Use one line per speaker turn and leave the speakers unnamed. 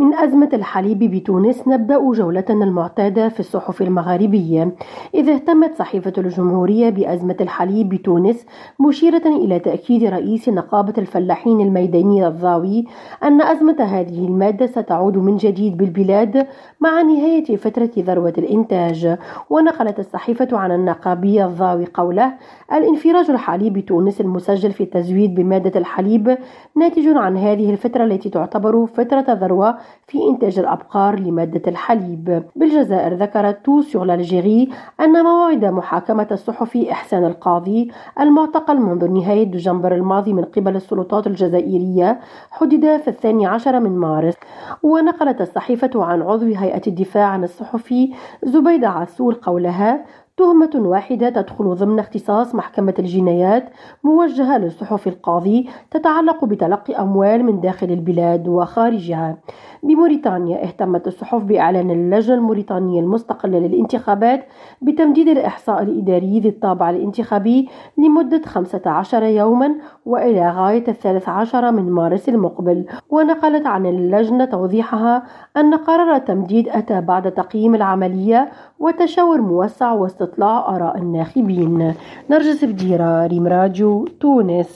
من أزمة الحليب بتونس نبدأ جولتنا المعتادة في الصحف المغاربية. إذا اهتمت صحيفة الجمهورية بأزمة الحليب بتونس مشيرة إلى تأكيد رئيس نقابة الفلاحين الميداني الضاوي أن أزمة هذه المادة ستعود من جديد بالبلاد مع نهاية فترة ذروة الإنتاج. ونقلت الصحيفة عن النقابي الضاوي قوله الانفراج الحالي بتونس المسجل في التزويد بمادة الحليب ناتج عن هذه الفترة التي تعتبر فترة ذروة في إنتاج الأبقار لمادة الحليب. بالجزائر ذكرت سور l'Algérie أن موعد محاكمة الصحفي إحسان القاضي المعتقل منذ نهاية دجنبر الماضي من قبل السلطات الجزائرية حدد في الثاني عشر من مارس. ونقلت الصحيفة عن عضو هيئة الدفاع عن الصحفي زبيدة عسول قولها تهمة واحدة تدخل ضمن اختصاص محكمة الجنايات موجهة للصحف القاضي تتعلق بتلقي أموال من داخل البلاد وخارجها. بموريتانيا اهتمت الصحف بإعلان اللجنة الموريتانية المستقلة للانتخابات بتمديد الإحصاء الإداري ذي الطابع الانتخابي لمدة 15 يوما وإلى غاية الثالث عشر من مارس المقبل. ونقلت عن اللجنة توضيحها أن قرار التمديد أتى بعد تقييم العملية وتشاور موسع واستطلاع آراء الناخبين. نرجس بديرة ريم راديو تونس.